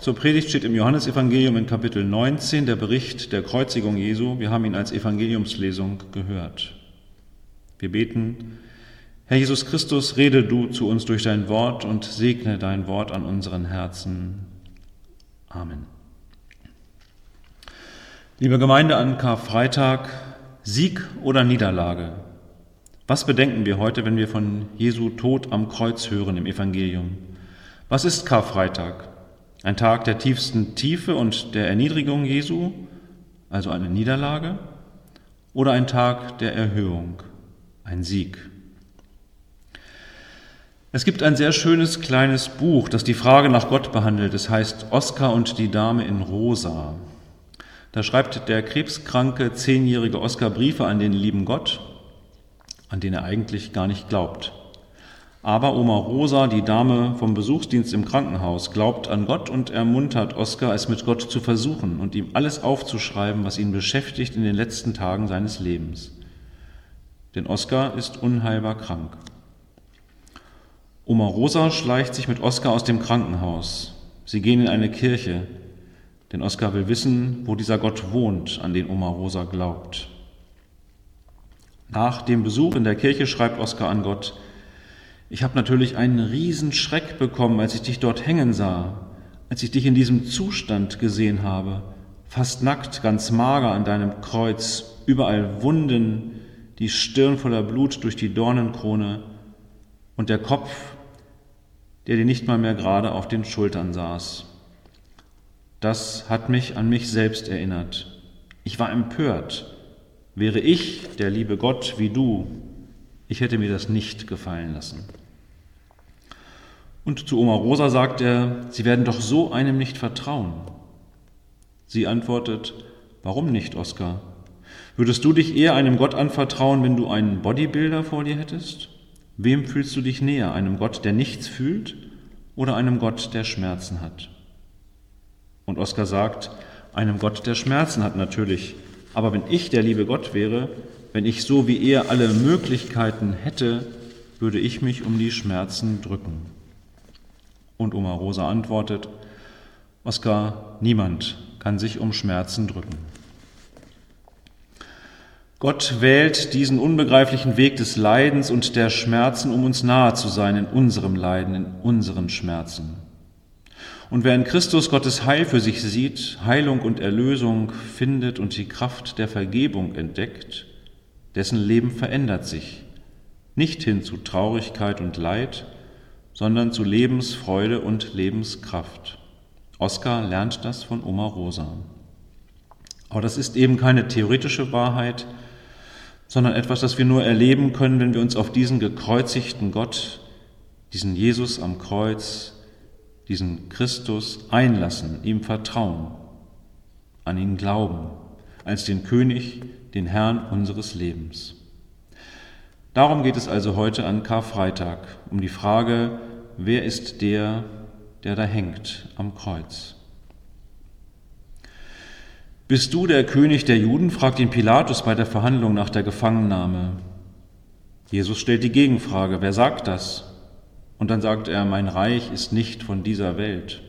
zur Predigt steht im Johannesevangelium in Kapitel 19, der Bericht der Kreuzigung Jesu. Wir haben ihn als Evangeliumslesung gehört. Wir beten, Herr Jesus Christus, rede du zu uns durch dein Wort und segne dein Wort an unseren Herzen. Amen. Liebe Gemeinde an Karfreitag, Sieg oder Niederlage? Was bedenken wir heute, wenn wir von Jesu Tod am Kreuz hören im Evangelium? Was ist Karfreitag? Ein Tag der tiefsten Tiefe und der Erniedrigung Jesu, also eine Niederlage? Oder ein Tag der Erhöhung, ein Sieg? Es gibt ein sehr schönes kleines Buch, das die Frage nach Gott behandelt. Es heißt Oskar und die Dame in Rosa. Da schreibt der krebskranke zehnjährige Oskar Briefe an den lieben Gott, an den er eigentlich gar nicht glaubt. Aber Oma Rosa, die Dame vom Besuchsdienst im Krankenhaus, glaubt an Gott und ermuntert Oskar, es mit Gott zu versuchen und ihm alles aufzuschreiben, was ihn beschäftigt in den letzten Tagen seines Lebens. Denn Oskar ist unheilbar krank. Oma Rosa schleicht sich mit Oskar aus dem Krankenhaus. Sie gehen in eine Kirche, denn Oskar will wissen, wo dieser Gott wohnt, an den Oma Rosa glaubt. Nach dem Besuch in der Kirche schreibt Oskar an Gott, ich habe natürlich einen riesen Schreck bekommen, als ich dich dort hängen sah, als ich dich in diesem Zustand gesehen habe, fast nackt, ganz mager an deinem Kreuz, überall Wunden, die Stirn voller Blut durch die Dornenkrone und der Kopf, der dir nicht mal mehr gerade auf den Schultern saß. Das hat mich an mich selbst erinnert. Ich war empört. Wäre ich, der liebe Gott, wie du, ich hätte mir das nicht gefallen lassen. Und zu Oma Rosa sagt er, Sie werden doch so einem nicht vertrauen. Sie antwortet, Warum nicht, Oskar? Würdest du dich eher einem Gott anvertrauen, wenn du einen Bodybuilder vor dir hättest? Wem fühlst du dich näher, einem Gott, der nichts fühlt oder einem Gott, der Schmerzen hat? Und Oskar sagt, einem Gott, der Schmerzen hat natürlich. Aber wenn ich der liebe Gott wäre, wenn ich so wie er alle Möglichkeiten hätte, würde ich mich um die Schmerzen drücken. Und Oma Rosa antwortet, Oskar, niemand kann sich um Schmerzen drücken. Gott wählt diesen unbegreiflichen Weg des Leidens und der Schmerzen, um uns nahe zu sein in unserem Leiden, in unseren Schmerzen. Und wer in Christus Gottes Heil für sich sieht, Heilung und Erlösung findet und die Kraft der Vergebung entdeckt, dessen Leben verändert sich, nicht hin zu Traurigkeit und Leid, sondern zu Lebensfreude und Lebenskraft. Oskar lernt das von Oma Rosa. Aber das ist eben keine theoretische Wahrheit, sondern etwas, das wir nur erleben können, wenn wir uns auf diesen gekreuzigten Gott, diesen Jesus am Kreuz, diesen Christus einlassen, ihm vertrauen, an ihn glauben, als den König, den Herrn unseres Lebens. Darum geht es also heute an Karfreitag, um die Frage, wer ist der, der da hängt am Kreuz? Bist du der König der Juden? fragt ihn Pilatus bei der Verhandlung nach der Gefangennahme. Jesus stellt die Gegenfrage, wer sagt das? Und dann sagt er, mein Reich ist nicht von dieser Welt.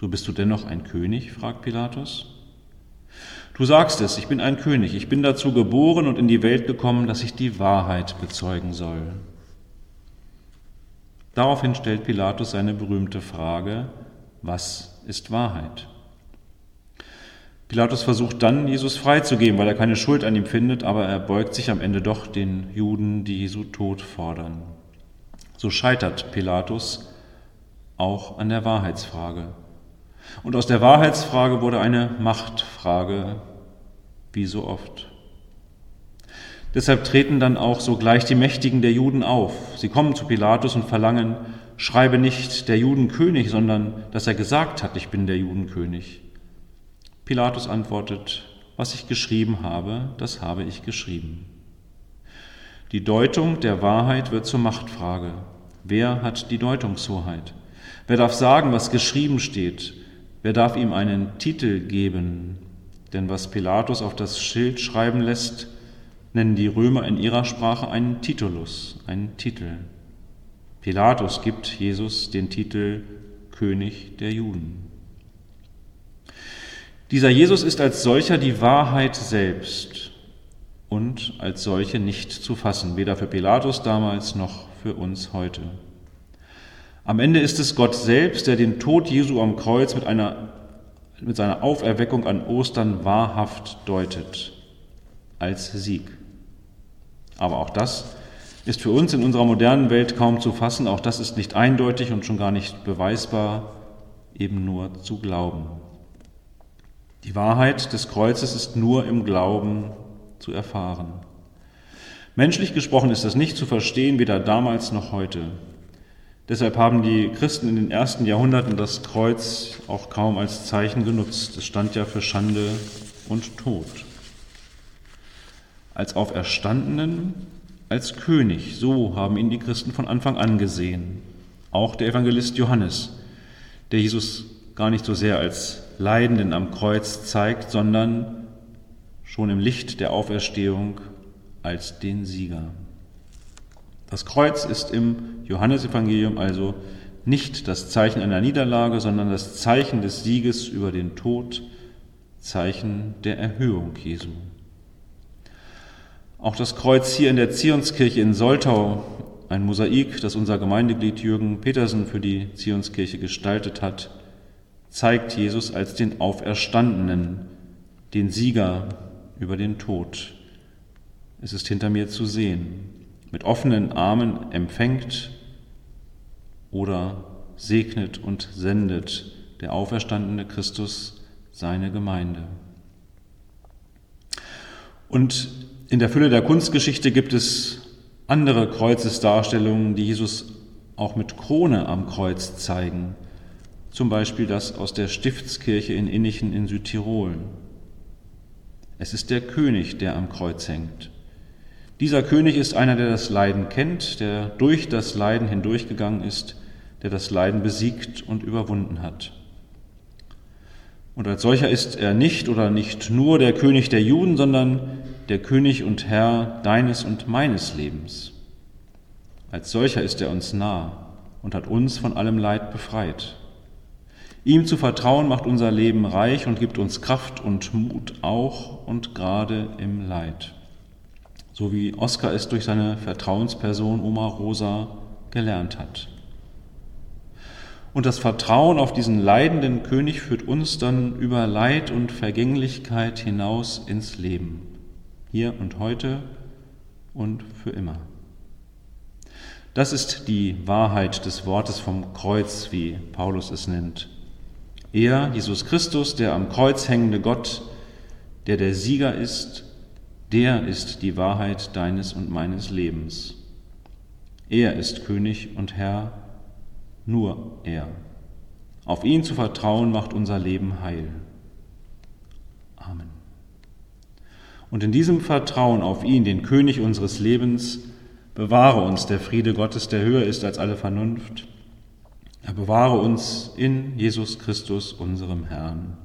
So bist du dennoch ein König? fragt Pilatus. Du sagst es, ich bin ein König, ich bin dazu geboren und in die Welt gekommen, dass ich die Wahrheit bezeugen soll. Daraufhin stellt Pilatus seine berühmte Frage, was ist Wahrheit? Pilatus versucht dann, Jesus freizugeben, weil er keine Schuld an ihm findet, aber er beugt sich am Ende doch den Juden, die Jesu Tod fordern. So scheitert Pilatus auch an der Wahrheitsfrage. Und aus der Wahrheitsfrage wurde eine Machtfrage, wie so oft. Deshalb treten dann auch sogleich die Mächtigen der Juden auf. Sie kommen zu Pilatus und verlangen, schreibe nicht der Judenkönig, sondern dass er gesagt hat, ich bin der Judenkönig. Pilatus antwortet, was ich geschrieben habe, das habe ich geschrieben. Die Deutung der Wahrheit wird zur Machtfrage. Wer hat die Deutungshoheit? Wer darf sagen, was geschrieben steht? Wer darf ihm einen Titel geben? Denn was Pilatus auf das Schild schreiben lässt, nennen die Römer in ihrer Sprache einen Titulus, einen Titel. Pilatus gibt Jesus den Titel König der Juden. Dieser Jesus ist als solcher die Wahrheit selbst und als solche nicht zu fassen, weder für Pilatus damals noch für uns heute. Am Ende ist es Gott selbst, der den Tod Jesu am Kreuz mit, einer, mit seiner Auferweckung an Ostern wahrhaft deutet, als Sieg. Aber auch das ist für uns in unserer modernen Welt kaum zu fassen, auch das ist nicht eindeutig und schon gar nicht beweisbar, eben nur zu glauben. Die Wahrheit des Kreuzes ist nur im Glauben zu erfahren. Menschlich gesprochen ist das nicht zu verstehen, weder damals noch heute. Deshalb haben die Christen in den ersten Jahrhunderten das Kreuz auch kaum als Zeichen genutzt. Es stand ja für Schande und Tod. Als Auferstandenen, als König, so haben ihn die Christen von Anfang an gesehen. Auch der Evangelist Johannes, der Jesus gar nicht so sehr als Leidenden am Kreuz zeigt, sondern schon im Licht der Auferstehung als den Sieger. Das Kreuz ist im Johannesevangelium also nicht das Zeichen einer Niederlage, sondern das Zeichen des Sieges über den Tod, Zeichen der Erhöhung Jesu. Auch das Kreuz hier in der Zionskirche in Soltau, ein Mosaik, das unser Gemeindeglied Jürgen Petersen für die Zionskirche gestaltet hat, zeigt Jesus als den Auferstandenen, den Sieger über den Tod. Es ist hinter mir zu sehen mit offenen Armen empfängt oder segnet und sendet der auferstandene Christus seine Gemeinde. Und in der Fülle der Kunstgeschichte gibt es andere Kreuzesdarstellungen, die Jesus auch mit Krone am Kreuz zeigen. Zum Beispiel das aus der Stiftskirche in Innichen in Südtirol. Es ist der König, der am Kreuz hängt. Dieser König ist einer, der das Leiden kennt, der durch das Leiden hindurchgegangen ist, der das Leiden besiegt und überwunden hat. Und als solcher ist er nicht oder nicht nur der König der Juden, sondern der König und Herr deines und meines Lebens. Als solcher ist er uns nah und hat uns von allem Leid befreit. Ihm zu vertrauen macht unser Leben reich und gibt uns Kraft und Mut auch und gerade im Leid so wie Oskar es durch seine Vertrauensperson Oma Rosa gelernt hat. Und das Vertrauen auf diesen leidenden König führt uns dann über Leid und Vergänglichkeit hinaus ins Leben, hier und heute und für immer. Das ist die Wahrheit des Wortes vom Kreuz, wie Paulus es nennt. Er, Jesus Christus, der am Kreuz hängende Gott, der der Sieger ist der ist die Wahrheit deines und meines Lebens. Er ist König und Herr, nur er. Auf ihn zu vertrauen macht unser Leben heil. Amen. Und in diesem Vertrauen auf ihn, den König unseres Lebens, bewahre uns der Friede Gottes, der höher ist als alle Vernunft. Er bewahre uns in Jesus Christus, unserem Herrn.